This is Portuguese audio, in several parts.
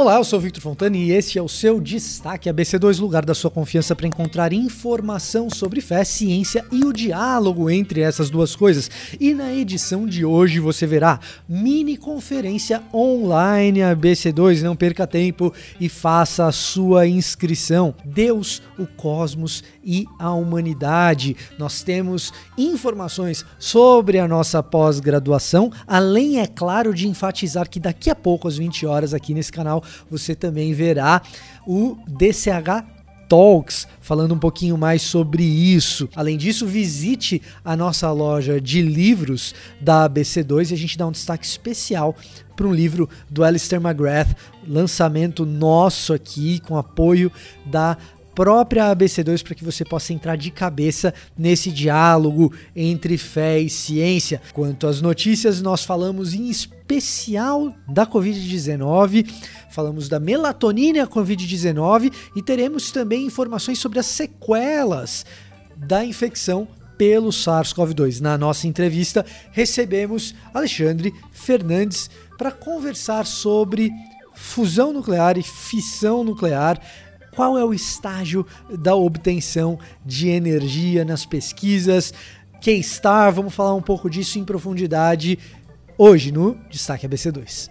Olá, eu sou Victor Fontana e este é o seu Destaque ABC2, lugar da sua confiança para encontrar informação sobre fé, ciência e o diálogo entre essas duas coisas. E na edição de hoje você verá mini conferência online ABC2. Não perca tempo e faça a sua inscrição. Deus, o cosmos e a humanidade. Nós temos informações sobre a nossa pós-graduação, além, é claro, de enfatizar que daqui a pouco, às 20 horas, aqui nesse canal, você também verá o DCH Talks, falando um pouquinho mais sobre isso. Além disso, visite a nossa loja de livros da ABC2 e a gente dá um destaque especial para um livro do Alistair McGrath, lançamento nosso aqui com apoio da própria ABC2 para que você possa entrar de cabeça nesse diálogo entre fé e ciência. Quanto às notícias, nós falamos em especial da Covid-19 falamos da melatonina Covid-19 e teremos também informações sobre as sequelas da infecção pelo SARS-CoV-2. Na nossa entrevista, recebemos Alexandre Fernandes para conversar sobre fusão nuclear e fissão nuclear. Qual é o estágio da obtenção de energia nas pesquisas? K-Star, vamos falar um pouco disso em profundidade hoje no Destaque ABC2.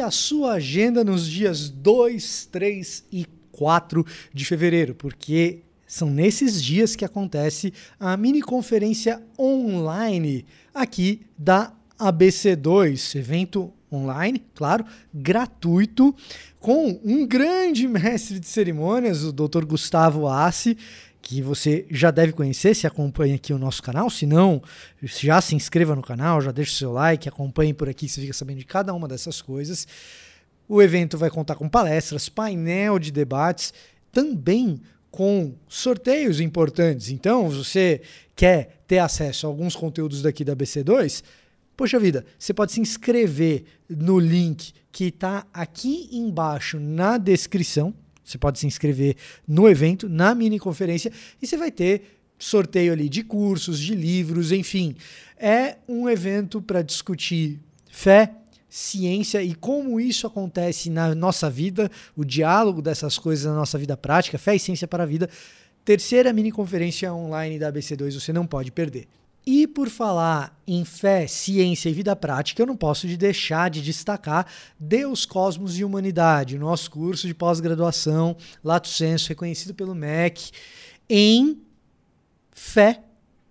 a sua agenda nos dias 2, 3 e 4 de fevereiro, porque são nesses dias que acontece a mini conferência online aqui da ABC2, evento online, claro, gratuito, com um grande mestre de cerimônias, o Dr. Gustavo Assi, que você já deve conhecer se acompanha aqui o nosso canal. Se não, já se inscreva no canal, já deixe o seu like, acompanhe por aqui, você fica sabendo de cada uma dessas coisas. O evento vai contar com palestras, painel de debates, também com sorteios importantes. Então, você quer ter acesso a alguns conteúdos daqui da BC2, poxa vida, você pode se inscrever no link que está aqui embaixo na descrição você pode se inscrever no evento, na mini conferência, e você vai ter sorteio ali de cursos, de livros, enfim. É um evento para discutir fé, ciência e como isso acontece na nossa vida, o diálogo dessas coisas na nossa vida prática, fé e ciência para a vida. Terceira mini conferência online da ABC2, você não pode perder. E por falar em fé, ciência e vida prática, eu não posso de deixar de destacar Deus, Cosmos e Humanidade, nosso curso de pós-graduação, Lato Senso, reconhecido pelo MEC, em fé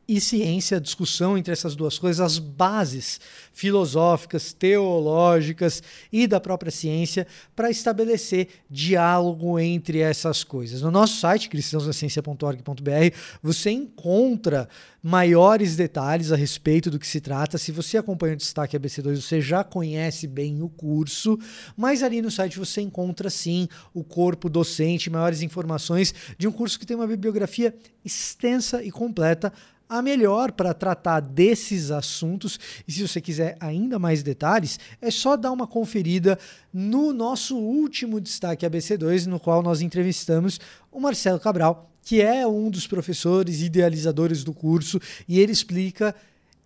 e ciência, a discussão entre essas duas coisas, as bases filosóficas, teológicas e da própria ciência para estabelecer diálogo entre essas coisas. No nosso site, cristãosnaciencia.org.br, você encontra maiores detalhes a respeito do que se trata. Se você acompanha o Destaque ABC2, você já conhece bem o curso, mas ali no site você encontra sim o corpo docente, maiores informações de um curso que tem uma bibliografia extensa e completa a melhor para tratar desses assuntos. E se você quiser ainda mais detalhes, é só dar uma conferida no nosso último destaque ABC2, no qual nós entrevistamos o Marcelo Cabral, que é um dos professores idealizadores do curso, e ele explica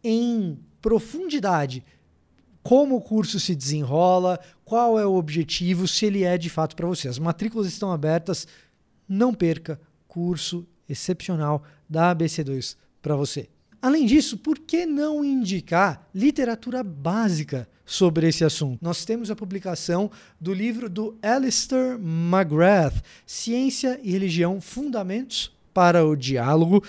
em profundidade como o curso se desenrola, qual é o objetivo, se ele é de fato para você. As matrículas estão abertas, não perca curso excepcional da ABC2 para você. Além disso, por que não indicar literatura básica sobre esse assunto? Nós temos a publicação do livro do Alistair McGrath, Ciência e Religião: Fundamentos para o Diálogo.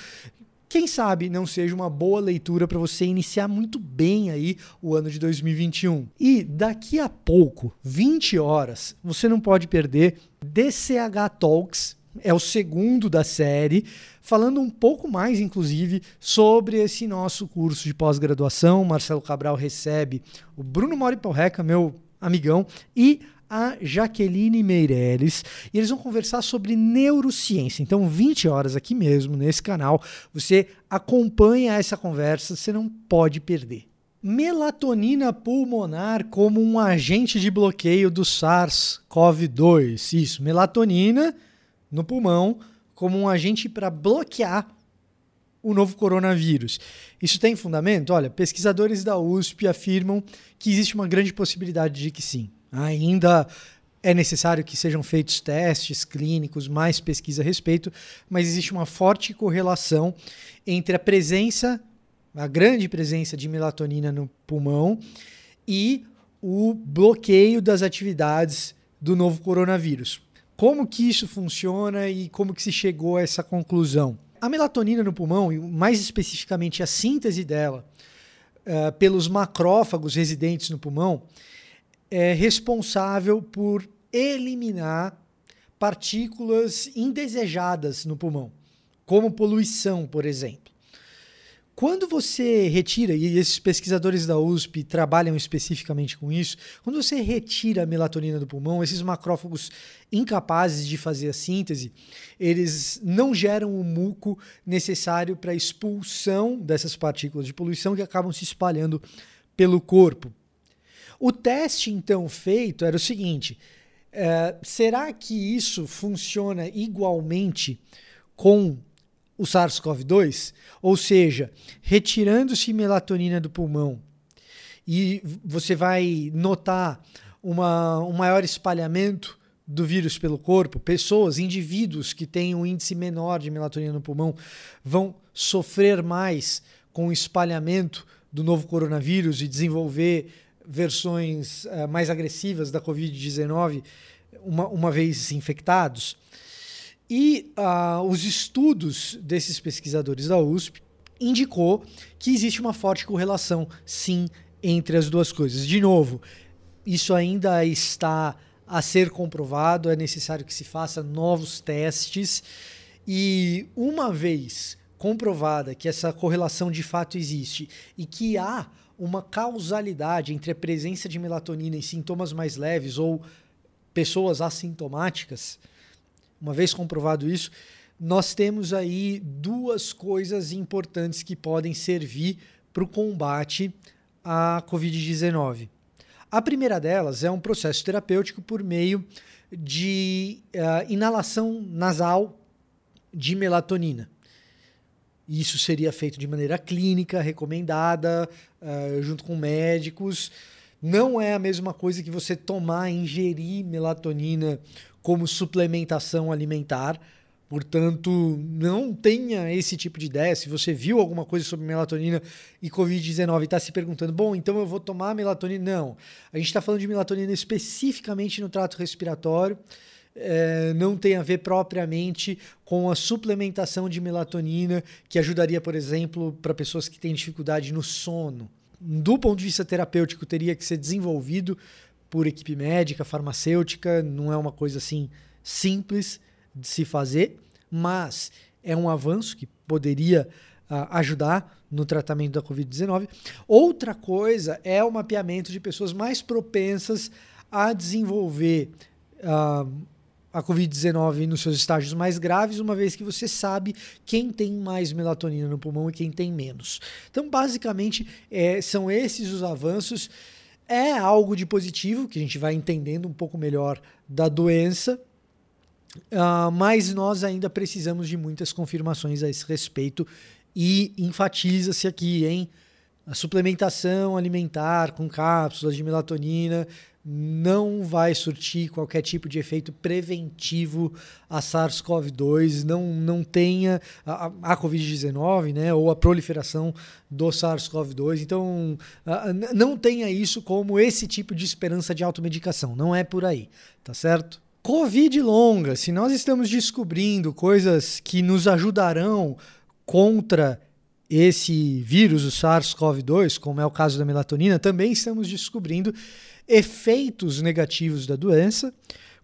Quem sabe não seja uma boa leitura para você iniciar muito bem aí o ano de 2021. E daqui a pouco, 20 horas, você não pode perder DCH Talks, é o segundo da série falando um pouco mais, inclusive, sobre esse nosso curso de pós-graduação. Marcelo Cabral recebe o Bruno Mori Porreca, meu amigão, e a Jaqueline Meirelles e eles vão conversar sobre neurociência. Então, 20 horas aqui mesmo nesse canal, você acompanha essa conversa, você não pode perder. Melatonina pulmonar como um agente de bloqueio do SARS-CoV-2. Isso, melatonina no pulmão como um agente para bloquear o novo coronavírus. Isso tem fundamento? Olha, pesquisadores da USP afirmam que existe uma grande possibilidade de que sim. Ainda é necessário que sejam feitos testes clínicos, mais pesquisa a respeito, mas existe uma forte correlação entre a presença, a grande presença de melatonina no pulmão e o bloqueio das atividades do novo coronavírus. Como que isso funciona e como que se chegou a essa conclusão? A melatonina no pulmão, e mais especificamente a síntese dela uh, pelos macrófagos residentes no pulmão, é responsável por eliminar partículas indesejadas no pulmão, como poluição, por exemplo. Quando você retira, e esses pesquisadores da USP trabalham especificamente com isso, quando você retira a melatonina do pulmão, esses macrófagos incapazes de fazer a síntese, eles não geram o muco necessário para a expulsão dessas partículas de poluição que acabam se espalhando pelo corpo. O teste então feito era o seguinte: é, será que isso funciona igualmente com o SARS-CoV-2? Ou seja, retirando-se melatonina do pulmão e você vai notar uma, um maior espalhamento do vírus pelo corpo, pessoas, indivíduos que têm um índice menor de melatonina no pulmão vão sofrer mais com o espalhamento do novo coronavírus e desenvolver versões uh, mais agressivas da Covid-19 uma, uma vez infectados. E uh, os estudos desses pesquisadores da USP indicou que existe uma forte correlação, sim, entre as duas coisas. De novo, isso ainda está a ser comprovado, é necessário que se faça novos testes e uma vez comprovada que essa correlação de fato existe e que há uma causalidade entre a presença de melatonina em sintomas mais leves ou pessoas assintomáticas, uma vez comprovado isso, nós temos aí duas coisas importantes que podem servir para o combate à Covid-19. A primeira delas é um processo terapêutico por meio de uh, inalação nasal de melatonina. Isso seria feito de maneira clínica, recomendada, uh, junto com médicos. Não é a mesma coisa que você tomar, ingerir melatonina como suplementação alimentar. Portanto, não tenha esse tipo de ideia. Se você viu alguma coisa sobre melatonina e Covid-19 e está se perguntando, bom, então eu vou tomar melatonina. Não. A gente está falando de melatonina especificamente no trato respiratório é, não tem a ver propriamente com a suplementação de melatonina, que ajudaria, por exemplo, para pessoas que têm dificuldade no sono. Do ponto de vista terapêutico, teria que ser desenvolvido por equipe médica, farmacêutica, não é uma coisa assim simples de se fazer, mas é um avanço que poderia uh, ajudar no tratamento da Covid-19. Outra coisa é o mapeamento de pessoas mais propensas a desenvolver uh, a Covid-19 nos seus estágios mais graves, uma vez que você sabe quem tem mais melatonina no pulmão e quem tem menos. Então, basicamente, é, são esses os avanços. É algo de positivo, que a gente vai entendendo um pouco melhor da doença, uh, mas nós ainda precisamos de muitas confirmações a esse respeito e enfatiza-se aqui, hein? A suplementação alimentar com cápsulas de melatonina não vai surtir qualquer tipo de efeito preventivo a SARS-CoV-2, não, não tenha a, a Covid-19, né, ou a proliferação do SARS-CoV-2. Então, não tenha isso como esse tipo de esperança de automedicação, não é por aí, tá certo? Covid longa, se nós estamos descobrindo coisas que nos ajudarão contra esse vírus, o SARS-CoV-2, como é o caso da melatonina, também estamos descobrindo efeitos negativos da doença,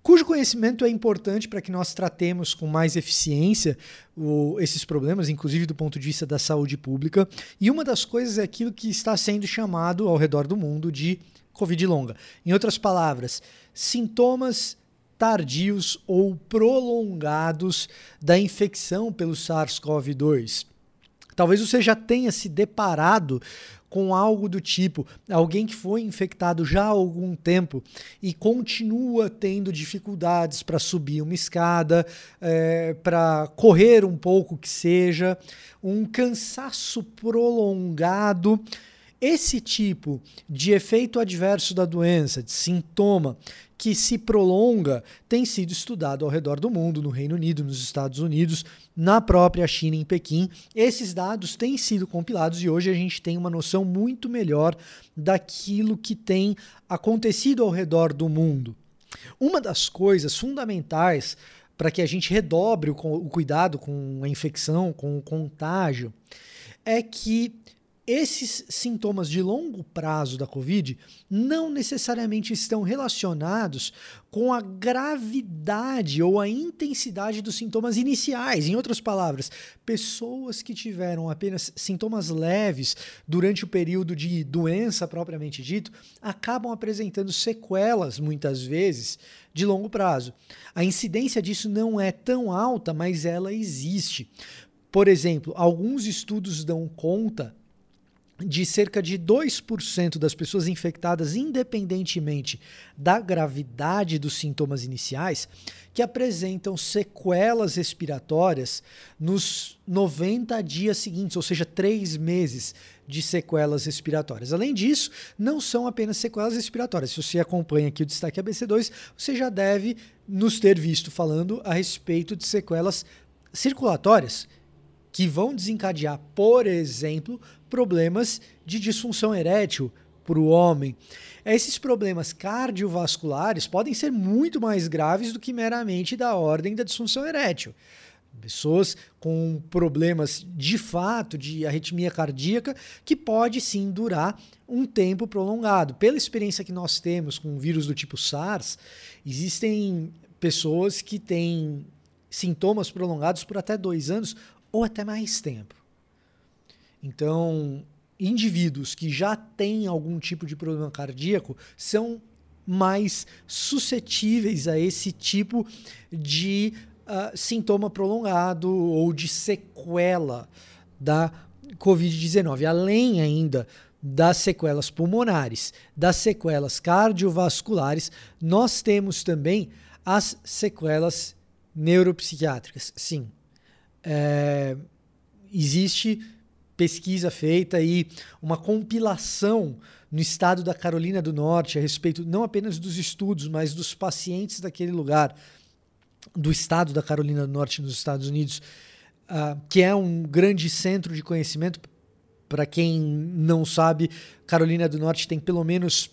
cujo conhecimento é importante para que nós tratemos com mais eficiência o, esses problemas, inclusive do ponto de vista da saúde pública. E uma das coisas é aquilo que está sendo chamado ao redor do mundo de Covid longa. Em outras palavras, sintomas tardios ou prolongados da infecção pelo SARS-CoV-2. Talvez você já tenha se deparado com algo do tipo, alguém que foi infectado já há algum tempo e continua tendo dificuldades para subir uma escada, é, para correr um pouco que seja, um cansaço prolongado. Esse tipo de efeito adverso da doença, de sintoma, que se prolonga tem sido estudado ao redor do mundo, no Reino Unido, nos Estados Unidos, na própria China, em Pequim. Esses dados têm sido compilados e hoje a gente tem uma noção muito melhor daquilo que tem acontecido ao redor do mundo. Uma das coisas fundamentais para que a gente redobre o, cuidado com a infecção, com o contágio, é que esses sintomas de longo prazo da Covid não necessariamente estão relacionados com a gravidade ou a intensidade dos sintomas iniciais. Em outras palavras, pessoas que tiveram apenas sintomas leves durante o período de doença propriamente dito acabam apresentando sequelas, muitas vezes, de longo prazo. A incidência disso não é tão alta, mas ela existe. Por exemplo, alguns estudos dão conta de cerca de 2% das pessoas infectadas, independentemente da gravidade dos sintomas iniciais, que apresentam sequelas respiratórias nos 90 dias seguintes, ou seja, três meses de sequelas respiratórias. Além disso, não são apenas sequelas respiratórias. Se você acompanha aqui o Destaque ABC2, você já deve nos ter visto falando a respeito de sequelas circulatórias que vão desencadear, por exemplo, problemas de disfunção erétil para o homem. Esses problemas cardiovasculares podem ser muito mais graves do que meramente da ordem da disfunção erétil. Pessoas com problemas de fato de arritmia cardíaca que pode sim durar um tempo prolongado. Pela experiência que nós temos com o vírus do tipo SARS, existem pessoas que têm sintomas prolongados por até dois anos ou até mais tempo. Então, indivíduos que já têm algum tipo de problema cardíaco são mais suscetíveis a esse tipo de uh, sintoma prolongado ou de sequela da Covid-19. Além ainda das sequelas pulmonares, das sequelas cardiovasculares, nós temos também as sequelas neuropsiquiátricas. Sim, é, existe pesquisa feita e uma compilação no estado da Carolina do Norte a respeito não apenas dos estudos, mas dos pacientes daquele lugar, do estado da Carolina do Norte nos Estados Unidos, uh, que é um grande centro de conhecimento. Para quem não sabe, Carolina do Norte tem pelo menos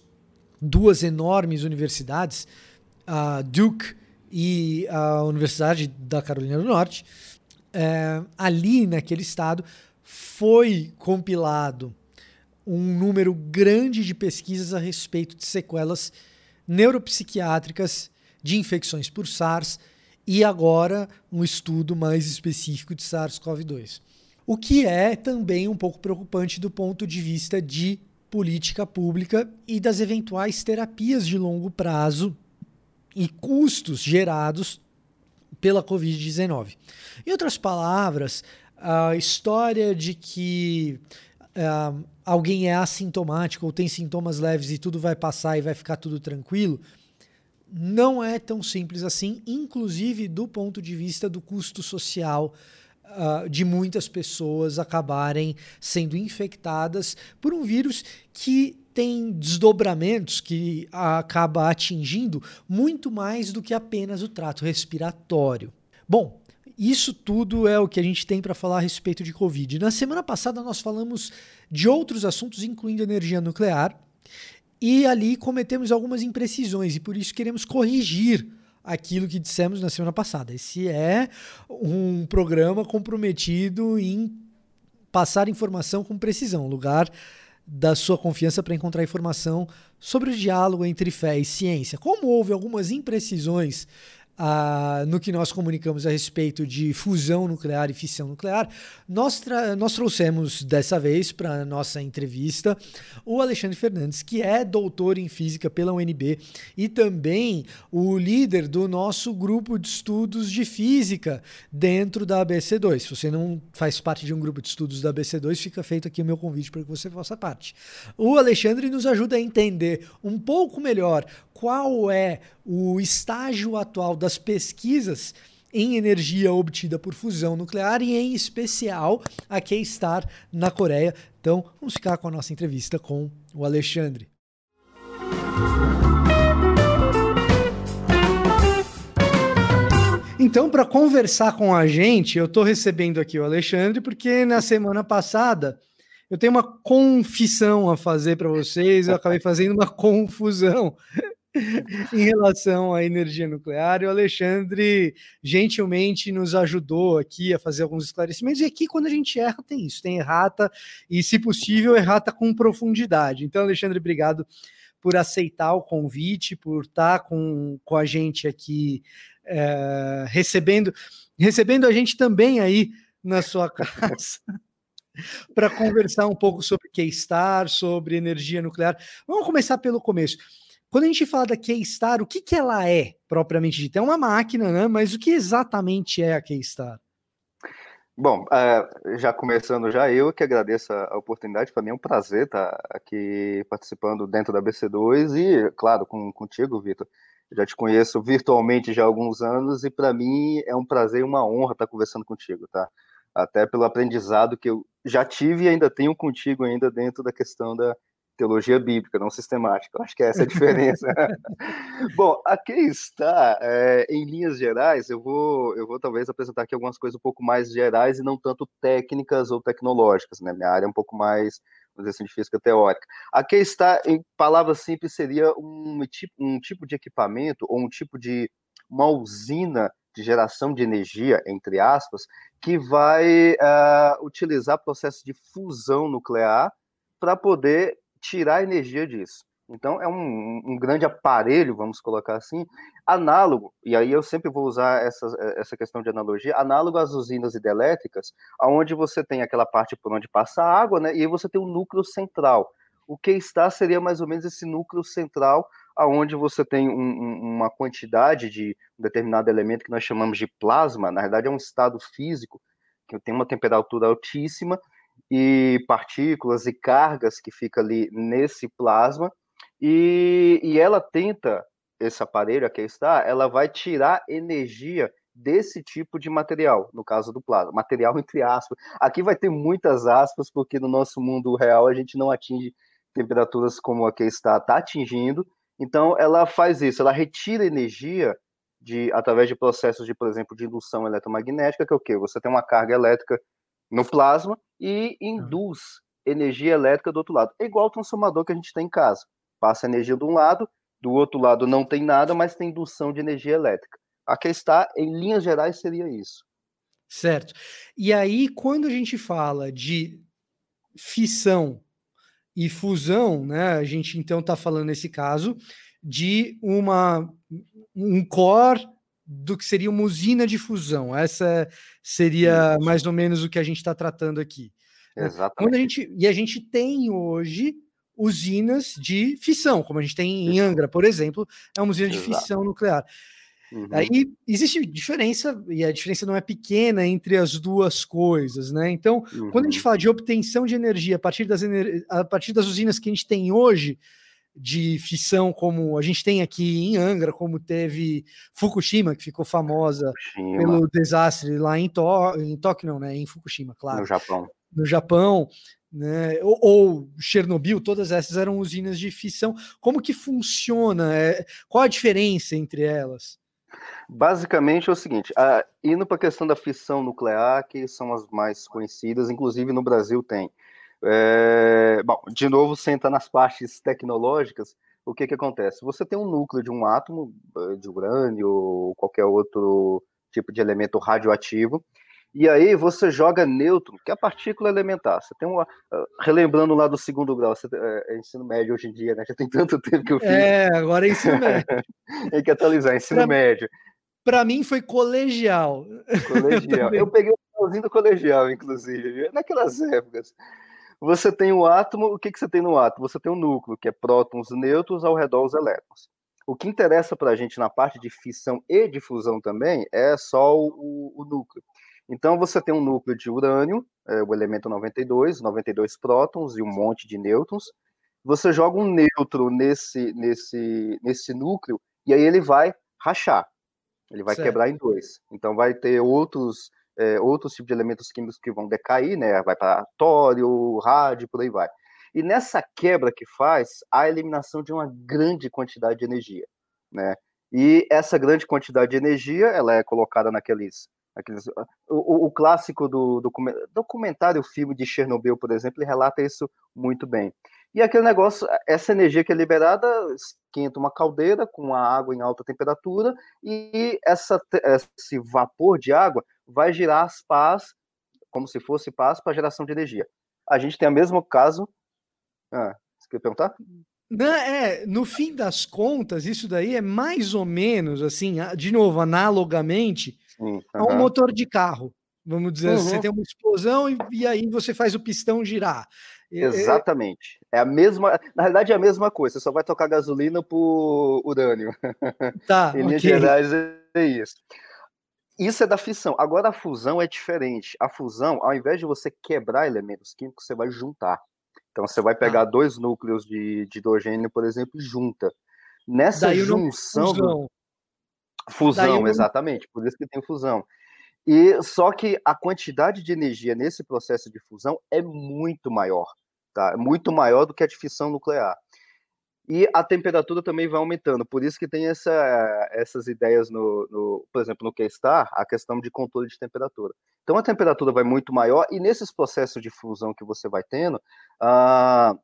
duas enormes universidades, a Duke e a Universidade da Carolina do Norte é, ali naquele estado foi compilado um número grande de pesquisas a respeito de sequelas neuropsiquiátricas de infecções por SARS e agora um estudo mais específico de SARS-CoV-2. O que é também um pouco preocupante do ponto de vista de política pública e das eventuais terapias de longo prazo e custos gerados pela Covid-19. Em outras palavras, a história de que uh, alguém é assintomático ou tem sintomas leves e tudo vai passar e vai ficar tudo tranquilo, não é tão simples assim, inclusive do ponto de vista do custo social uh, de muitas pessoas acabarem sendo infectadas por um vírus que tem desdobramentos que acaba atingindo muito mais do que apenas o trato respiratório. Bom, isso tudo é o que a gente tem para falar a respeito de Covid. Na semana passada nós falamos de outros assuntos, incluindo energia nuclear, e ali cometemos algumas imprecisões e por isso queremos corrigir aquilo que dissemos na semana passada. Esse é um programa comprometido em passar informação com precisão, lugar da sua confiança para encontrar informação sobre o diálogo entre fé e ciência. Como houve algumas imprecisões no que nós comunicamos a respeito de fusão nuclear e fissão nuclear, nós, nós trouxemos dessa vez para nossa entrevista o Alexandre Fernandes, que é doutor em física pela UNB e também o líder do nosso grupo de estudos de física dentro da ABC2. Se você não faz parte de um grupo de estudos da ABC2, fica feito aqui o meu convite para que você faça parte. O Alexandre nos ajuda a entender um pouco melhor qual é o estágio atual das pesquisas em energia obtida por fusão nuclear e, em especial, a K-Star na Coreia. Então, vamos ficar com a nossa entrevista com o Alexandre. Então, para conversar com a gente, eu estou recebendo aqui o Alexandre, porque na semana passada eu tenho uma confissão a fazer para vocês, eu acabei fazendo uma confusão em relação à energia nuclear. E o Alexandre gentilmente nos ajudou aqui a fazer alguns esclarecimentos. E aqui, quando a gente erra, tem isso: tem errata, e se possível, errata com profundidade. Então, Alexandre, obrigado por aceitar o convite, por estar com, com a gente aqui, é, recebendo, recebendo a gente também aí na sua casa. para conversar um pouco sobre K-Star, sobre energia nuclear. Vamos começar pelo começo. Quando a gente fala da Keystar, o que, que ela é, propriamente dita? É uma máquina, né? Mas o que exatamente é a Keystar? Bom, uh, já começando já, eu que agradeço a oportunidade, para mim é um prazer estar aqui participando dentro da BC2 e, claro, com, contigo, Vitor. Já te conheço virtualmente já há alguns anos e para mim é um prazer e uma honra estar conversando contigo, tá? Até pelo aprendizado que eu já tive e ainda tenho contigo ainda dentro da questão da, teologia bíblica, não sistemática. Eu acho que é essa a diferença. Bom, aqui está, é, em linhas gerais, eu vou, eu vou talvez apresentar aqui algumas coisas um pouco mais gerais e não tanto técnicas ou tecnológicas, né? Minha área é um pouco mais, vamos dizer assim, de física teórica. Aqui está, em palavras simples, seria um tipo, um tipo de equipamento ou um tipo de uma usina de geração de energia, entre aspas, que vai uh, utilizar processo de fusão nuclear para poder tirar energia disso. Então, é um, um, grande aparelho, vamos colocar assim, análogo, e aí eu sempre vou usar essa, essa questão de analogia, análogo às usinas hidrelétricas, onde você tem aquela parte por onde passa a água, né, e aí você tem um núcleo central. O que está seria mais ou menos esse núcleo central, aonde você tem um, uma quantidade de um determinado elemento que nós chamamos de plasma, na verdade é um estado físico, que tem uma temperatura altíssima, e partículas e cargas que fica ali nesse plasma, e, e ela tenta, esse aparelho aqui está, ela vai tirar energia desse tipo de material, no caso do plasma, material entre aspas. Aqui vai ter muitas aspas, porque no nosso mundo real a gente não atinge temperaturas como a que está, está atingindo, então ela faz isso, ela retira energia de, através de processos de, por exemplo, de indução eletromagnética, que é o quê? Você tem uma carga elétrica no plasma e induz energia elétrica do outro lado. É igual o transformador que a gente tem em casa. Passa energia de um lado, do outro lado não tem nada, mas tem indução de energia elétrica. Aqui está, em linhas gerais, seria isso. Certo. E aí, quando a gente fala de fissão e fusão, né, a gente então está falando nesse caso de uma um core do que seria uma usina de fusão. Essa seria mais ou menos o que a gente está tratando aqui. Né? Exatamente. Quando a gente, e a gente tem hoje usinas de fissão, como a gente tem em Angra, por exemplo, é uma usina Exato. de fissão nuclear. Uhum. Aí existe diferença, e a diferença não é pequena entre as duas coisas, né? Então, uhum. quando a gente uhum. fala de obtenção de energia a partir, das a partir das usinas que a gente tem hoje, de fissão como a gente tem aqui em Angra, como teve Fukushima, que ficou famosa Fukushima. pelo desastre lá em, to em Tóquio, não, né? Em Fukushima, claro. No Japão. No Japão, né? Ou, ou, Chernobyl, todas essas eram usinas de fissão. Como que funciona? É, qual a diferença entre elas? Basicamente é o seguinte, a, indo para a questão da fissão nuclear, que são as mais conhecidas, inclusive no Brasil tem. É, bom, de novo, senta nas partes tecnológicas, o que, que acontece? Você tem um núcleo de um átomo, eh, de urânio ou qualquer outro tipo de elemento radioativo, e aí você joga nêutron, que é a partícula elementar. Você tem uma. Ah, relembrando lá do segundo grau, você, é, é, ensino médio hoje em dia, né? Já tem tanto tempo que eu fiz. É, agora é ensino médio. tem que atualizar, ensino pra, médio. Para mim foi colegial. Colegial. eu, eu peguei o finalzinho do colegial, inclusive, naquelas épocas. Você tem o átomo, o que, que você tem no átomo? Você tem o um núcleo, que é prótons, nêutrons, ao redor os elétrons. O que interessa para a gente na parte de fissão e de fusão também é só o, o núcleo. Então você tem um núcleo de urânio, é, o elemento 92, 92 prótons e um monte de nêutrons. Você joga um nêutron nesse, nesse, nesse núcleo e aí ele vai rachar. Ele vai certo. quebrar em dois. Então vai ter outros é, outros tipos de elementos químicos que vão decair, né? Vai para tório, rádio, por aí vai. E nessa quebra que faz, há a eliminação de uma grande quantidade de energia, né? E essa grande quantidade de energia, ela é colocada naqueles, naqueles o, o clássico do, do documentário, filme de Chernobyl, por exemplo, ele relata isso muito bem. E aquele negócio, essa energia que é liberada, esquenta uma caldeira com a água em alta temperatura e essa, esse vapor de água vai girar as pás, como se fosse pás, para geração de energia. A gente tem o mesmo caso. Ah, você quer perguntar? Não, é, no fim das contas, isso daí é mais ou menos assim, de novo, analogamente, Sim, a um motor de carro. Vamos dizer, uhum. você tem uma explosão e, e, aí você faz o pistão girar. Exatamente. É a mesma, na realidade é a mesma coisa, você só vai tocar gasolina por urânio. Tá. em linhas okay. gerais é isso. Isso é da fissão. Agora a fusão é diferente. A fusão, ao invés de você quebrar elementos químicos, você vai juntar. Então você vai pegar ah. dois núcleos de, de, hidrogênio, por exemplo, e junta. Nessa Daí junção. Fusão, fusão exatamente. Por isso que tem fusão. E só que a quantidade de energia nesse processo de fusão é muito maior, tá? É muito maior do que a de fissão nuclear. E a temperatura também vai aumentando, por isso que tem essa, essas ideias no, no, por exemplo, no K-Star, a questão de controle de temperatura. Então a temperatura vai muito maior e nesses processos de fusão que você vai tendo, uh,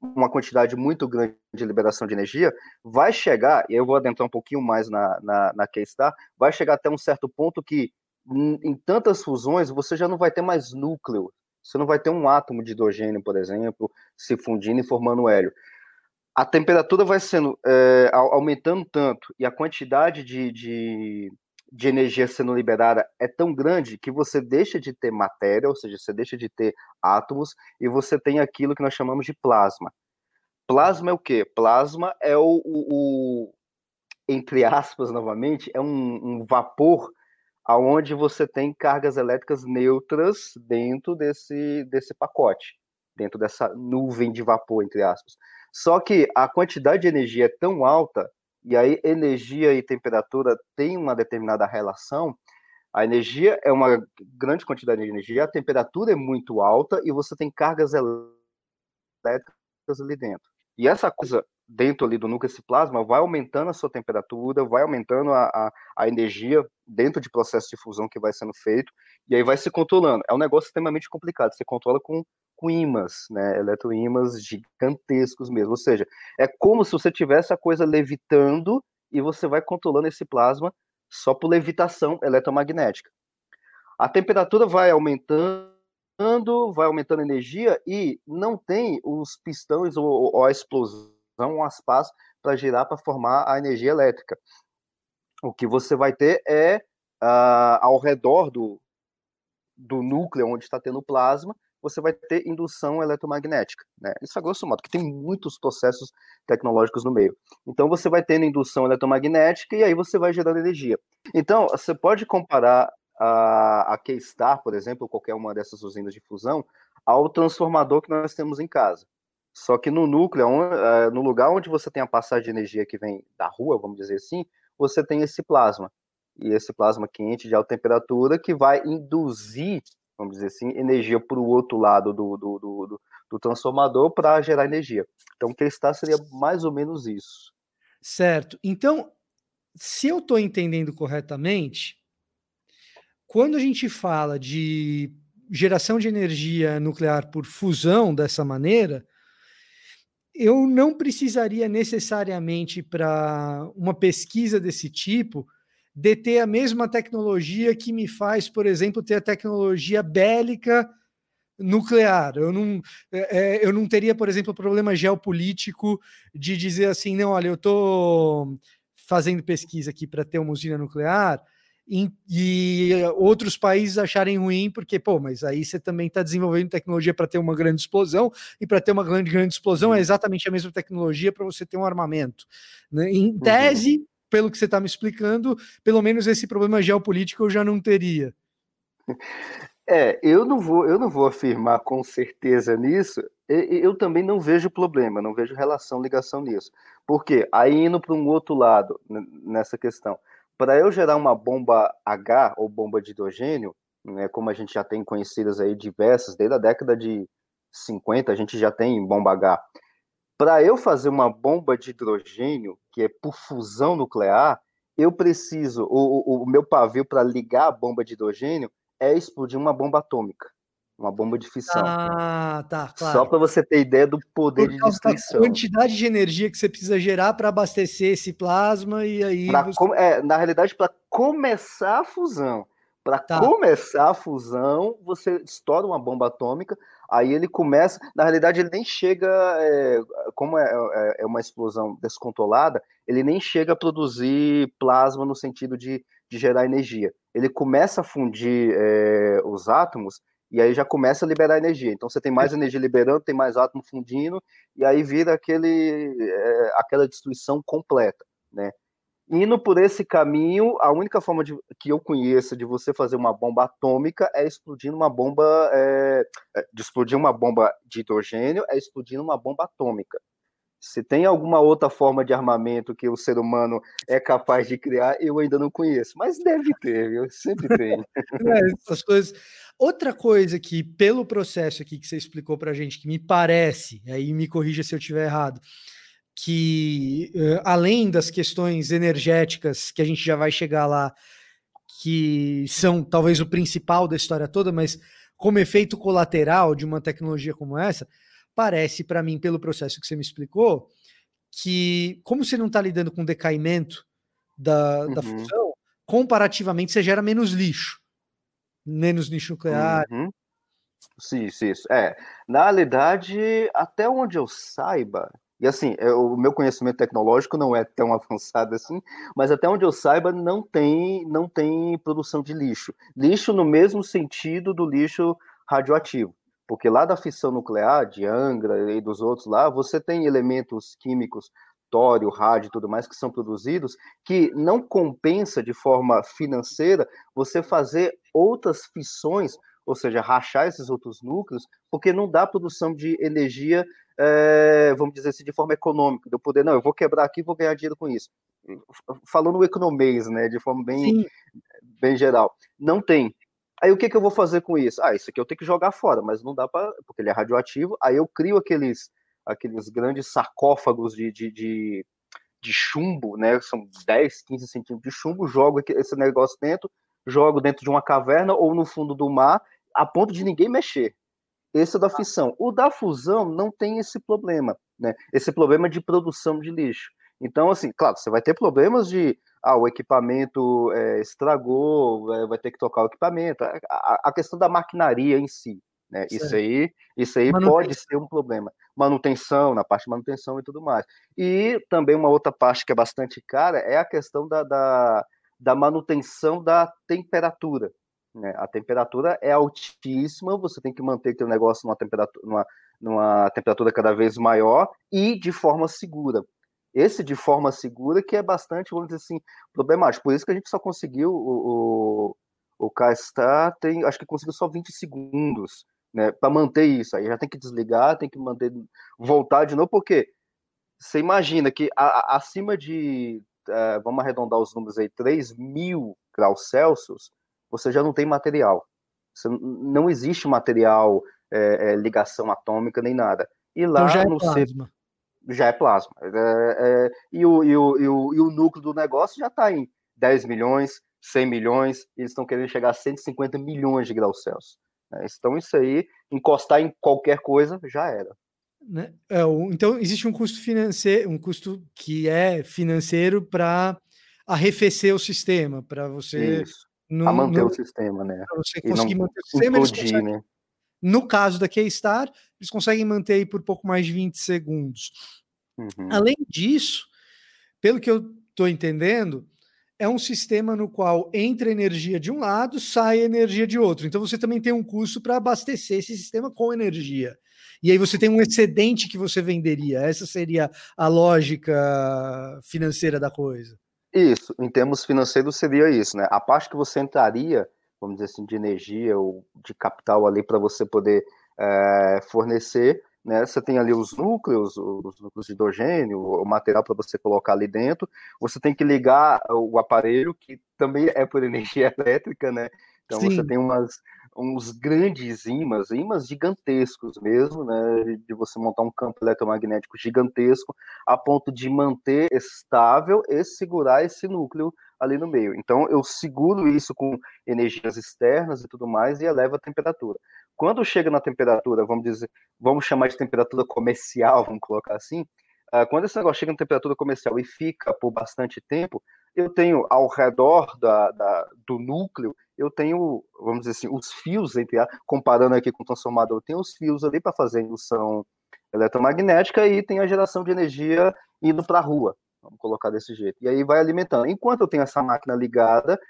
uma quantidade muito grande de liberação de energia, vai chegar, e eu vou adentrar um pouquinho mais na, na, na K-Star, vai chegar até um certo ponto que em, tantas fusões você já não vai ter mais núcleo, você não vai ter um átomo de hidrogênio, por exemplo, se fundindo e formando hélio a temperatura vai sendo é, aumentando tanto e a quantidade de, de, de, energia sendo liberada é tão grande que você deixa de ter matéria, ou seja, você deixa de ter átomos e você tem aquilo que nós chamamos de plasma. Plasma é o quê? Plasma é o, o, o entre aspas, novamente, é um, um vapor aonde você tem cargas elétricas neutras dentro desse, desse pacote, dentro dessa nuvem de vapor, entre aspas. Só que a quantidade de energia é tão alta, e aí energia e temperatura têm uma determinada relação. A energia é uma grande quantidade de energia, a temperatura é muito alta e você tem cargas elétricas ali dentro. E essa coisa dentro ali do núcleo, esse plasma, vai aumentando a sua temperatura, vai aumentando a, a, a, energia dentro de processo de fusão que vai sendo feito, e aí vai se controlando. É um negócio extremamente complicado, você controla com com né, eletroímãs gigantescos mesmo. Ou seja, é como se você tivesse a coisa levitando e você vai controlando esse plasma só por levitação eletromagnética. A temperatura vai aumentando, vai aumentando a energia e não tem os pistões ou, ou a explosão, ou as pás para girar para formar a energia elétrica. O que você vai ter é uh, ao redor do, do núcleo onde está tendo plasma, você vai ter indução eletromagnética, né? Isso é grosso modo, que tem muitos processos tecnológicos no meio. Então você vai tendo indução eletromagnética e aí você vai gerando energia. Então, você pode comparar a, a K-Star, por exemplo, qualquer uma dessas usinas de fusão, ao transformador que nós temos em casa. Só que no núcleo, é, no lugar onde você tem a passagem de energia que vem da rua, vamos dizer assim, você tem esse plasma. E esse plasma quente de alta temperatura que vai induzir vamos dizer assim, energia para o outro lado do, do, do, do transformador para gerar energia. Então, o está seria mais ou menos isso. Certo. Então, se eu estou entendendo corretamente, quando a gente fala de geração de energia nuclear por fusão dessa maneira, eu não precisaria necessariamente para uma pesquisa desse tipo deter a mesma tecnologia que me faz, por exemplo, ter a tecnologia bélica nuclear. Eu não, é, é eu não teria, por exemplo, problema geopolítico de dizer assim, não, olha, eu estou fazendo pesquisa aqui para ter uma usina nuclear e outros países acharem ruim, porque, pô, mas aí você também está desenvolvendo tecnologia para ter uma grande explosão, e para ter uma grande, grande explosão é exatamente a mesma tecnologia para você ter um armamento. Né? Em uhum. tese, uhum. Pelo que você está me explicando, pelo menos esse problema geopolítico eu já não teria. É, eu não vou, eu não vou afirmar com certeza nisso. Eu também não vejo problema, não vejo relação, ligação nisso. Porque aí indo para um outro lado nessa questão, para eu gerar uma bomba H ou bomba de hidrogênio, né, como a gente já tem conhecidas aí diversas, desde a década de 50 a gente já tem bomba H. Para eu fazer uma bomba de hidrogênio, que é por fusão nuclear, eu preciso, o, o, o meu pavio para ligar a bomba de hidrogênio é explodir uma bomba atômica, uma bomba de fissão. Ah, tá, claro. Só para você ter ideia do poder de destruição. A quantidade de energia que você precisa gerar para abastecer esse plasma e aí. Você... Com... É, na realidade, para começar a fusão. Para tá. começar a fusão, você estoura uma bomba atômica, aí ele começa. Na realidade, ele nem chega. É, como é, é, é uma explosão descontrolada, ele nem chega a produzir plasma no sentido de, de gerar energia. Ele começa a fundir é, os átomos e aí já começa a liberar energia. Então você tem mais energia liberando, tem mais átomo fundindo, e aí vira aquele, é, aquela destruição completa, né? Indo por esse caminho, a única forma de, que eu conheço de você fazer uma bomba atômica é explodindo uma bomba, é, de explodir uma bomba de hidrogênio, é explodindo uma bomba atômica. Se tem alguma outra forma de armamento que o ser humano é capaz de criar, eu ainda não conheço, mas deve ter, viu? Sempre tem. é, essas coisas. Outra coisa que, pelo processo aqui que você explicou para a gente, que me parece, aí me corrija se eu estiver errado, que uh, além das questões energéticas, que a gente já vai chegar lá, que são talvez o principal da história toda, mas como efeito colateral de uma tecnologia como essa, parece para mim, pelo processo que você me explicou, que como você não está lidando com decaimento da, uhum. da fusão, comparativamente você gera menos lixo. Menos lixo nuclear. Uhum. Sim, sim. É, na realidade, até onde eu saiba, e assim, é, o meu conhecimento tecnológico não é tão avançado assim, mas até onde eu saiba, não tem, não tem produção de lixo. Lixo no mesmo sentido do lixo radioativo. Porque lá da fissão nuclear, de Angra e dos outros lá, você tem elementos químicos, tório, rádio e tudo mais, que são produzidos, que não compensa de forma financeira você fazer outras fissões, ou seja, rachar esses outros núcleos, porque não dá produção de energia, é, vamos dizer assim, de forma econômica, de eu poder, não, eu vou quebrar aqui e vou ganhar dinheiro com isso. Falando o economês, né, de forma bem, bem geral. Não tem. Aí o que, que eu vou fazer com isso? Ah, isso aqui eu tenho que jogar fora, mas não dá para, porque ele é radioativo. Aí eu crio aqueles, aqueles grandes sarcófagos de, de, de, de chumbo, né? São 10, 15 centímetros de chumbo, jogo esse negócio dentro, jogo dentro de uma caverna ou no fundo do mar, a ponto de ninguém mexer. Esse é da fissão. O da fusão não tem esse problema, né? Esse problema de produção de lixo. Então, assim, claro, você vai ter problemas de ah, o equipamento é, estragou, é, vai ter que tocar o equipamento. A, a, questão da maquinaria em si, né? Isso aí, isso aí pode ser um problema. Manutenção, na parte de manutenção e tudo mais. E também uma outra parte que é bastante cara é a questão da, da, da manutenção da temperatura. Né? A temperatura é altíssima, você tem que manter o negócio numa temperatura, numa, numa temperatura cada vez maior e de forma segura esse de forma segura que é bastante, vamos dizer assim, problemático. Por isso que a gente só conseguiu o, o, o K-Star tem, acho que conseguiu só 20 segundos, né, para manter isso. Aí já tem que desligar, tem que manter, voltar de novo, porque você imagina que a, a, acima de, é, vamos arredondar os números aí, 3 mil graus Celsius, você já não tem material. Você, não existe material, é, ligação atômica nem nada. E lá então já é no plasma já é plasma. É, é, e, o, e, o, e, o, e o núcleo do negócio já está em 10 milhões, 100 milhões, e eles estão querendo chegar a 150 milhões de graus Celsius. Né? Então, isso aí, encostar em qualquer coisa, já era. Né? É, então, existe um custo financeiro, um custo que é financeiro para arrefecer o sistema, para você. Não, manter não, o sistema, né? Para você conseguir manter o sistema. Implodir, né? No caso da Keystar, eles conseguem manter aí por pouco mais de 20 segundos. Uhum. Além disso, pelo que eu estou entendendo, é um sistema no qual entra energia de um lado, sai energia de outro. Então você também tem um custo para abastecer esse sistema com energia. E aí você tem um excedente que você venderia. Essa seria a lógica financeira da coisa. Isso, em termos financeiros seria isso, né? A parte que você entraria, vamos dizer assim, de energia ou de capital ali para você poder é, fornecer, né? Você tem ali os núcleos, os núcleos de hidrogênio, o material para você colocar ali dentro. Você tem que ligar o aparelho, que também é por energia elétrica, né? Então Sim. você tem umas, uns grandes ímãs, ímãs gigantescos mesmo, né, de você montar um campo eletromagnético gigantesco a ponto de manter estável e segurar esse núcleo ali no meio. Então eu seguro isso com energias externas e tudo mais e eleva a temperatura. Quando chega na temperatura, vamos dizer, vamos chamar de temperatura comercial, vamos colocar assim, ah, quando esse negócio chega na temperatura comercial e fica por bastante tempo, eu tenho ao redor da, da, do núcleo, eu tenho, vamos dizer assim, os fios, entre a, comparando aqui com o transformador, eu tenho os fios ali para fazer indução eletromagnética e tem a geração de energia indo para a rua, vamos colocar desse jeito. E aí vai alimentando. Enquanto eu tenho essa máquina ligada,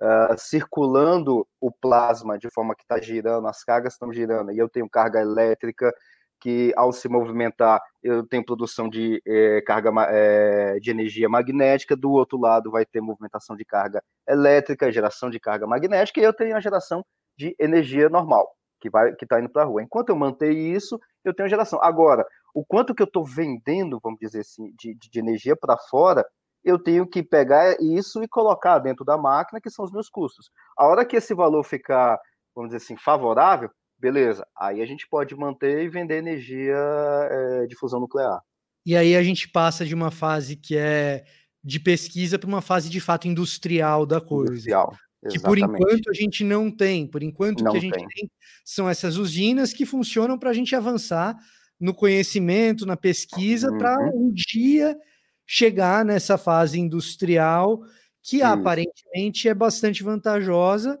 uh, circulando o plasma de forma que está girando, as cargas estão girando, e eu tenho carga elétrica, que ao se movimentar eu tenho produção de é, carga é, de energia magnética, do outro lado vai ter movimentação de carga elétrica, geração de carga magnética, e eu tenho a geração de energia normal, que vai que está indo para a rua. Enquanto eu manter isso, eu tenho geração. Agora, o quanto que eu estou vendendo, vamos dizer assim, de, de energia para fora, eu tenho que pegar isso e colocar dentro da máquina, que são os meus custos. A hora que esse valor ficar, vamos dizer assim, favorável, beleza, aí a gente pode manter e vender energia é, de fusão nuclear. E aí a gente passa de uma fase que é de pesquisa para uma fase de fato industrial da coisa. Industrial. Que por enquanto a gente não tem. Por enquanto não que a gente tem. tem são essas usinas que funcionam para a gente avançar no conhecimento, na pesquisa, uhum. para um dia chegar nessa fase industrial que Isso. aparentemente é bastante vantajosa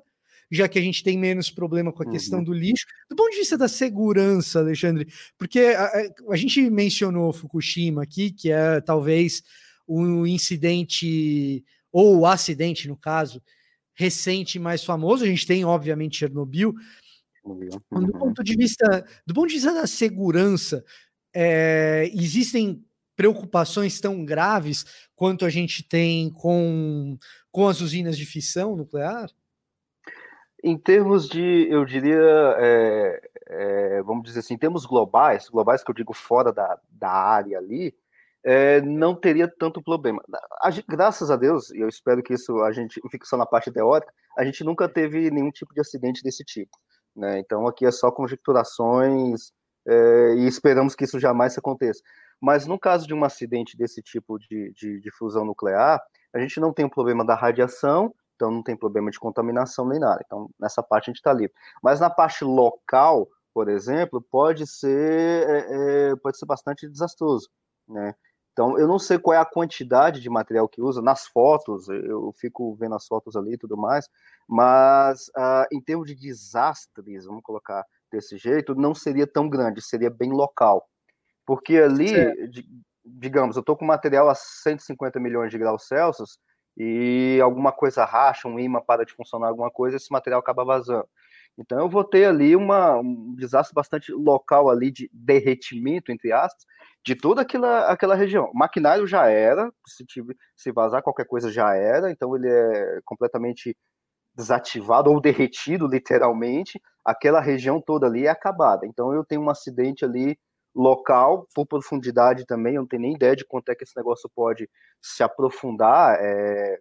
já que a gente tem menos problema com a questão uhum. do lixo. Do ponto de vista da segurança, Alexandre, porque a, a, gente mencionou Fukushima aqui, que é talvez um incidente, ou o acidente, no caso, recente mais famoso. A gente tem, obviamente, Chernobyl. Uhum. Do ponto de vista, do ponto de vista da segurança, é, existem preocupações tão graves quanto a gente tem com, com as usinas de fissão nuclear? Em termos de, eu diria, é, é, vamos dizer assim, em termos globais, globais que eu digo fora da, da área ali, é, não teria tanto problema. A graças a Deus, e eu espero que isso a gente fique só na parte teórica, a gente nunca teve nenhum tipo de acidente desse tipo. Né? Então aqui é só conjecturações é, e esperamos que isso jamais aconteça. Mas no caso de um acidente desse tipo de, de, de fusão nuclear, a gente não tem o problema da radiação então não tem problema de contaminação nem nada. Então, nessa parte a gente está livre. Mas na parte local, por exemplo, pode ser, é, é, pode ser bastante desastroso, né? Então, eu não sei qual é a quantidade de material que usa nas fotos, eu fico vendo as fotos ali e tudo mais, mas uh, em termos de desastres, vamos colocar desse jeito, não seria tão grande, seria bem local. Porque ali, digamos, eu estou com material a 150 milhões de graus Celsius, e alguma coisa racha, um imã para de funcionar alguma coisa, esse material acaba vazando. Então eu vou ter ali uma, um desastre bastante local ali de derretimento, entre aspas, de toda aquela, aquela região. O maquinário já era, se, tive, se vazar qualquer coisa já era, então ele é completamente desativado ou derretido, literalmente. Aquela região toda ali é acabada. Então eu tenho um acidente ali local, por profundidade também, eu não tenho nem ideia de quanto é que esse negócio pode se aprofundar é,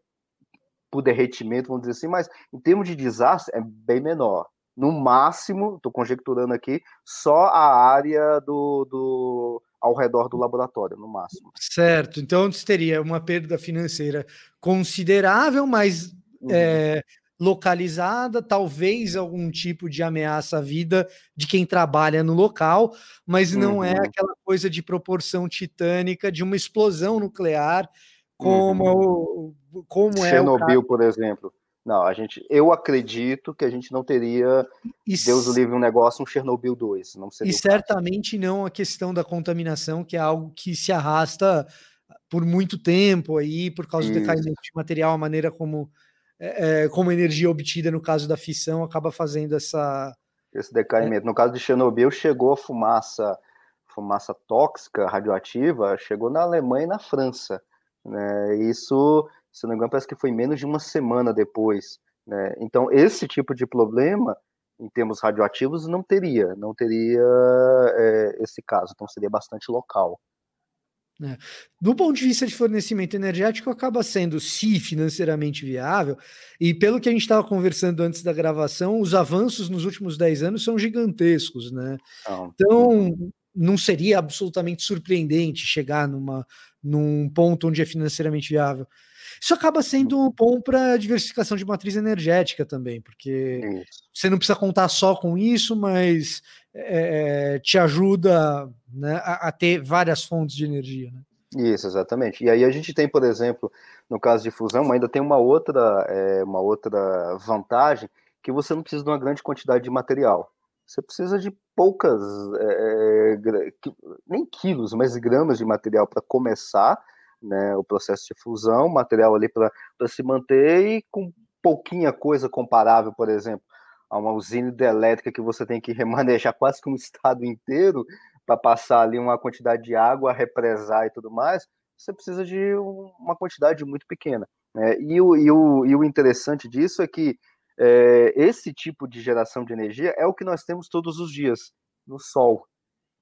por derretimento, vamos dizer assim, mas em termos de desastre é bem menor. No máximo, estou conjecturando aqui, só a área do, do ao redor do laboratório, no máximo. Certo, então teria uma perda financeira considerável, mas uhum. é, localizada, talvez algum tipo de ameaça à vida de quem trabalha no local, mas não é uhum. é aquela coisa de proporção titânica de uma explosão nuclear como, uhum. como é Chernobyl, por exemplo. Não, a gente, eu acredito que a gente não teria, e, Deus livre, um negócio, um Chernobyl 2. Não e certamente não a questão da contaminação, que é algo que se arrasta por muito tempo aí, por causa Isso. do decaimento de material, a maneira como, é, é, como energia obtida no caso da fissão acaba fazendo essa. Esse decaimento. No caso de Chernobyl, chegou a fumaça, fumaça tóxica, radioativa, chegou na Alemanha e na França. Né? Isso, se não me engano, parece que foi menos de uma semana depois. Né? Então, esse tipo de problema em termos radioativos, não teria, não teria é, esse caso, então seria bastante local. É. Do ponto de vista de fornecimento energético, acaba sendo, se financeiramente viável, e pelo que a gente estava conversando antes da gravação, os avanços nos últimos 10 anos são gigantescos, né? Não. Então, não seria absolutamente surpreendente chegar numa, num ponto onde é financeiramente viável. Isso acaba sendo bom para diversificação de matriz energética também, porque você não precisa contar só com isso, mas é, te ajuda né, a, a, ter várias fontes de energia. Né? Isso, exatamente. E aí a gente tem, por exemplo, no caso de fusão, ainda tem uma outra, é, uma outra vantagem que você não precisa de uma grande quantidade de material. Você precisa de poucas, é, nem quilos, mas gramas de material para começar né, o processo de fusão, material ali para se manter e com pouquinha coisa comparável, por exemplo, a uma usina hidrelétrica que você tem que remanejar quase que um estado inteiro para passar ali uma quantidade de água, represar e tudo mais, você precisa de uma quantidade muito pequena. Né? E, o, e, o, e o interessante disso é que é, esse tipo de geração de energia é o que nós temos todos os dias no Sol.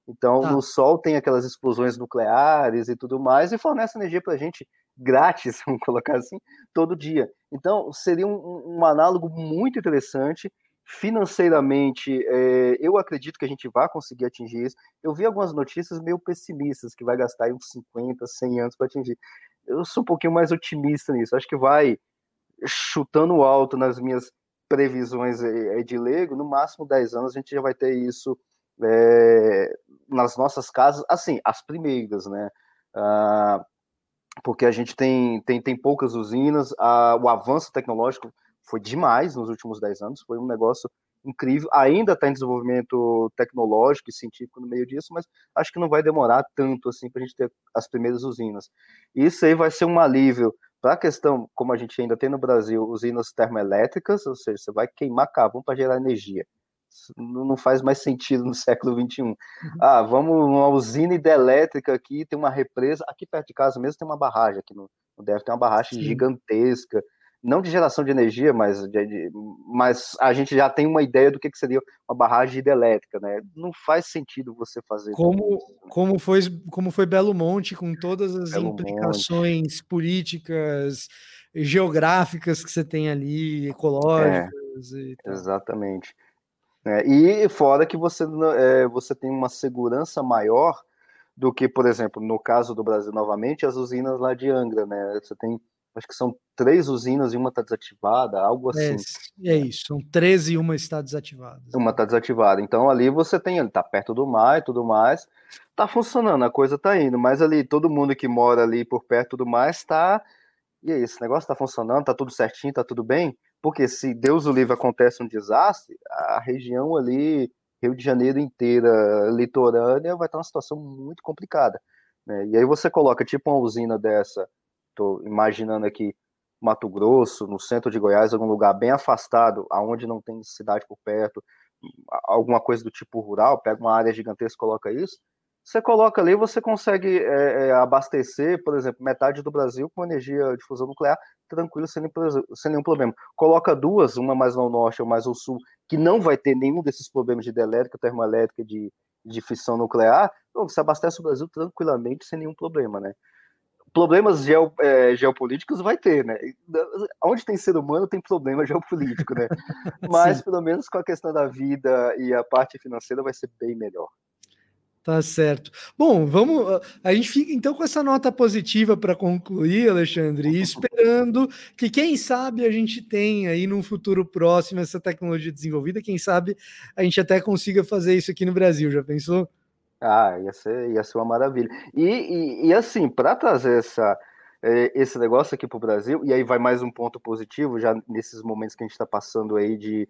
Então, tá. no Sol tem aquelas explosões nucleares e tudo mais, e fornece energia para a gente grátis, vamos colocar assim, todo dia. Então, seria um, um análogo muito interessante. Financeiramente, é, eu acredito que a gente vai conseguir atingir isso. Eu vi algumas notícias meio pessimistas, que vai gastar uns 50, 100 anos para atingir. Eu sou um pouquinho mais otimista nisso. Acho que vai chutando alto nas minhas previsões de leigo, no máximo 10 anos a gente já vai ter isso é, nas nossas casas, assim, as primeiras, né? Ah, porque a gente tem, tem, tem poucas usinas, ah, o avanço tecnológico foi demais nos últimos 10 anos, foi um negócio incrível, ainda está em desenvolvimento tecnológico e científico no meio disso, mas acho que não vai demorar tanto assim para a gente ter as primeiras usinas. Isso aí vai ser um alívio para a questão, como a gente ainda tem no Brasil, usinas termoelétricas, ou seja, você vai queimar carvão para gerar energia não faz mais sentido no século XXI. Uhum. Ah, vamos uma usina hidrelétrica aqui, tem uma represa, aqui perto de casa mesmo tem uma barragem aqui no, no DF, tem uma barragem Sim. gigantesca, não de geração de energia, mas, de, de, mas a gente já tem uma ideia do que, que seria uma barragem hidrelétrica, né? Não faz sentido você fazer como isso, né? como foi como foi Belo Monte com todas as Belo implicações Monte. políticas, geográficas que você tem ali, ecológicas. É, exatamente. É, e fora que você, é, você tem uma segurança maior do que, por exemplo, no caso do Brasil novamente, as usinas lá de Angra, né? Você tem, acho que são três usinas e uma está desativada, algo assim. É, é isso, são 13 e uma está desativada. Uma está desativada. Então ali você tem, ele está perto do mar e tudo mais, está funcionando, a coisa está indo, mas ali todo mundo que mora ali por perto do mar está. E aí, esse negócio está funcionando, está tudo certinho, está tudo bem? Porque se Deus o livre acontece um desastre, a região ali, Rio de Janeiro inteira, litorânea, vai estar uma situação muito complicada. Né? E aí você coloca tipo uma usina dessa, estou imaginando aqui, Mato Grosso, no centro de Goiás, algum lugar bem afastado, aonde não tem cidade por perto, alguma coisa do tipo rural, pega uma área gigantesca coloca isso, você coloca ali, você consegue é, é, abastecer, por exemplo, metade do Brasil com energia de fusão nuclear tranquilo, sem, sem nenhum problema. Coloca duas, uma mais ao norte ou mais ao sul, que não vai ter nenhum desses problemas de hidrelétrica, termoelétrica, de, de fissão nuclear, então você abastece o Brasil tranquilamente, sem nenhum problema, né? Problemas geo, é, geopolíticos vai ter, né? Onde tem ser humano tem problema geopolítico, né? Mas pelo menos com a questão da vida e a parte financeira vai ser bem melhor. Tá certo. Bom, vamos. A gente fica então com essa nota positiva para concluir, Alexandre, e esperando que, quem sabe, a gente tenha aí num futuro próximo essa tecnologia desenvolvida. Quem sabe a gente até consiga fazer isso aqui no Brasil. Já pensou? Ah, ia ser, ia ser uma maravilha. E, e, e assim, para trazer essa, é, esse negócio aqui para o Brasil, e aí vai mais um ponto positivo, já nesses momentos que a gente está passando aí de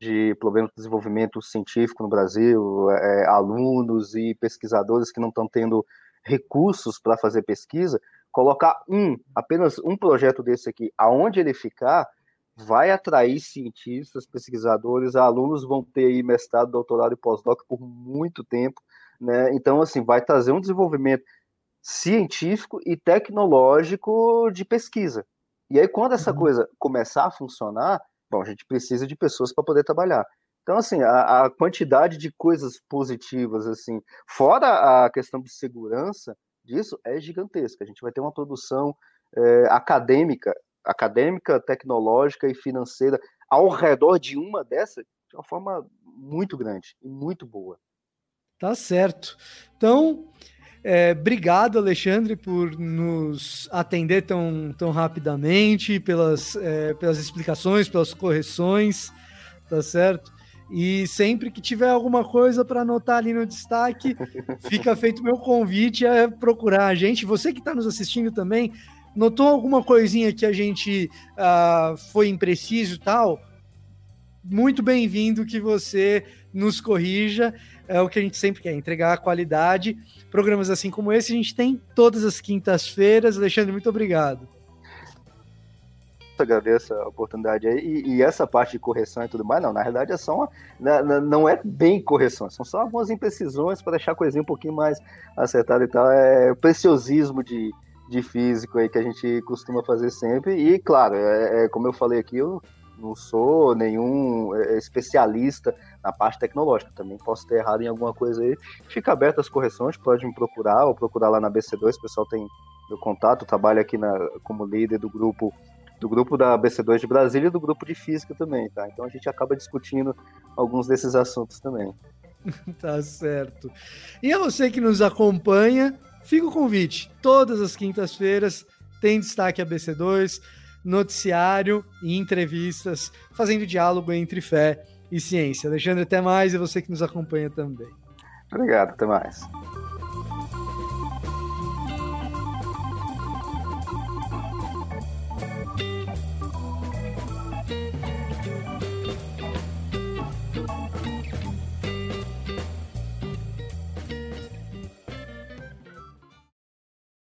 de problemas de desenvolvimento científico no Brasil, é, alunos e pesquisadores que não estão tendo recursos para fazer pesquisa, colocar um, apenas um projeto desse aqui, aonde ele ficar, vai atrair cientistas, pesquisadores, alunos vão ter aí mestrado, doutorado e pós-doc por muito tempo, né? Então, assim, vai trazer um desenvolvimento científico e tecnológico de pesquisa. E aí, quando essa uhum. coisa começar a funcionar, bom, a gente precisa de pessoas para poder trabalhar. Então, assim, a, a, quantidade de coisas positivas, assim, fora a questão de segurança disso, é gigantesca. A gente vai ter uma produção é, acadêmica acadêmica, tecnológica e financeira ao redor de uma dessas de uma forma muito grande e muito boa. Tá certo. Então, é, obrigado, Alexandre, por nos atender tão, tão rapidamente, pelas, é, pelas explicações, pelas correções, tá certo? E sempre que tiver alguma coisa para anotar ali no destaque, fica feito meu convite a procurar a gente. Você que está nos assistindo também, notou alguma coisinha que a gente uh, foi impreciso e tal, muito bem-vindo que você nos corrija. É o que a gente sempre quer, entregar a qualidade. Programas assim como esse a gente tem todas as quintas-feiras. Alexandre, muito obrigado. Agradeço a oportunidade aí. E, e, essa parte de correção e tudo mais, não, na realidade é só uma, não é bem correção, são só algumas imprecisões para deixar a coisinha um pouquinho mais acertada e tal. É preciosismo de, de físico aí que a gente costuma fazer sempre. E, claro, é, é como eu falei aqui, eu não sou nenhum é, especialista na parte tecnológica. Também posso ter errado em alguma coisa aí. Fica aberto as correções, pode me procurar ou procurar lá na BC2. O pessoal tem meu contato, trabalho aqui na, como líder do grupo do grupo da BC2 de Brasília e do grupo de física também, tá? Então a gente acaba discutindo alguns desses assuntos também. tá certo. E a você que nos acompanha, Fica o convite. Todas as quintas-feiras tem destaque a BC2, noticiário e entrevistas, fazendo diálogo entre fé e ciência. Alexandre, até mais e você que nos acompanha também. Obrigado, até mais.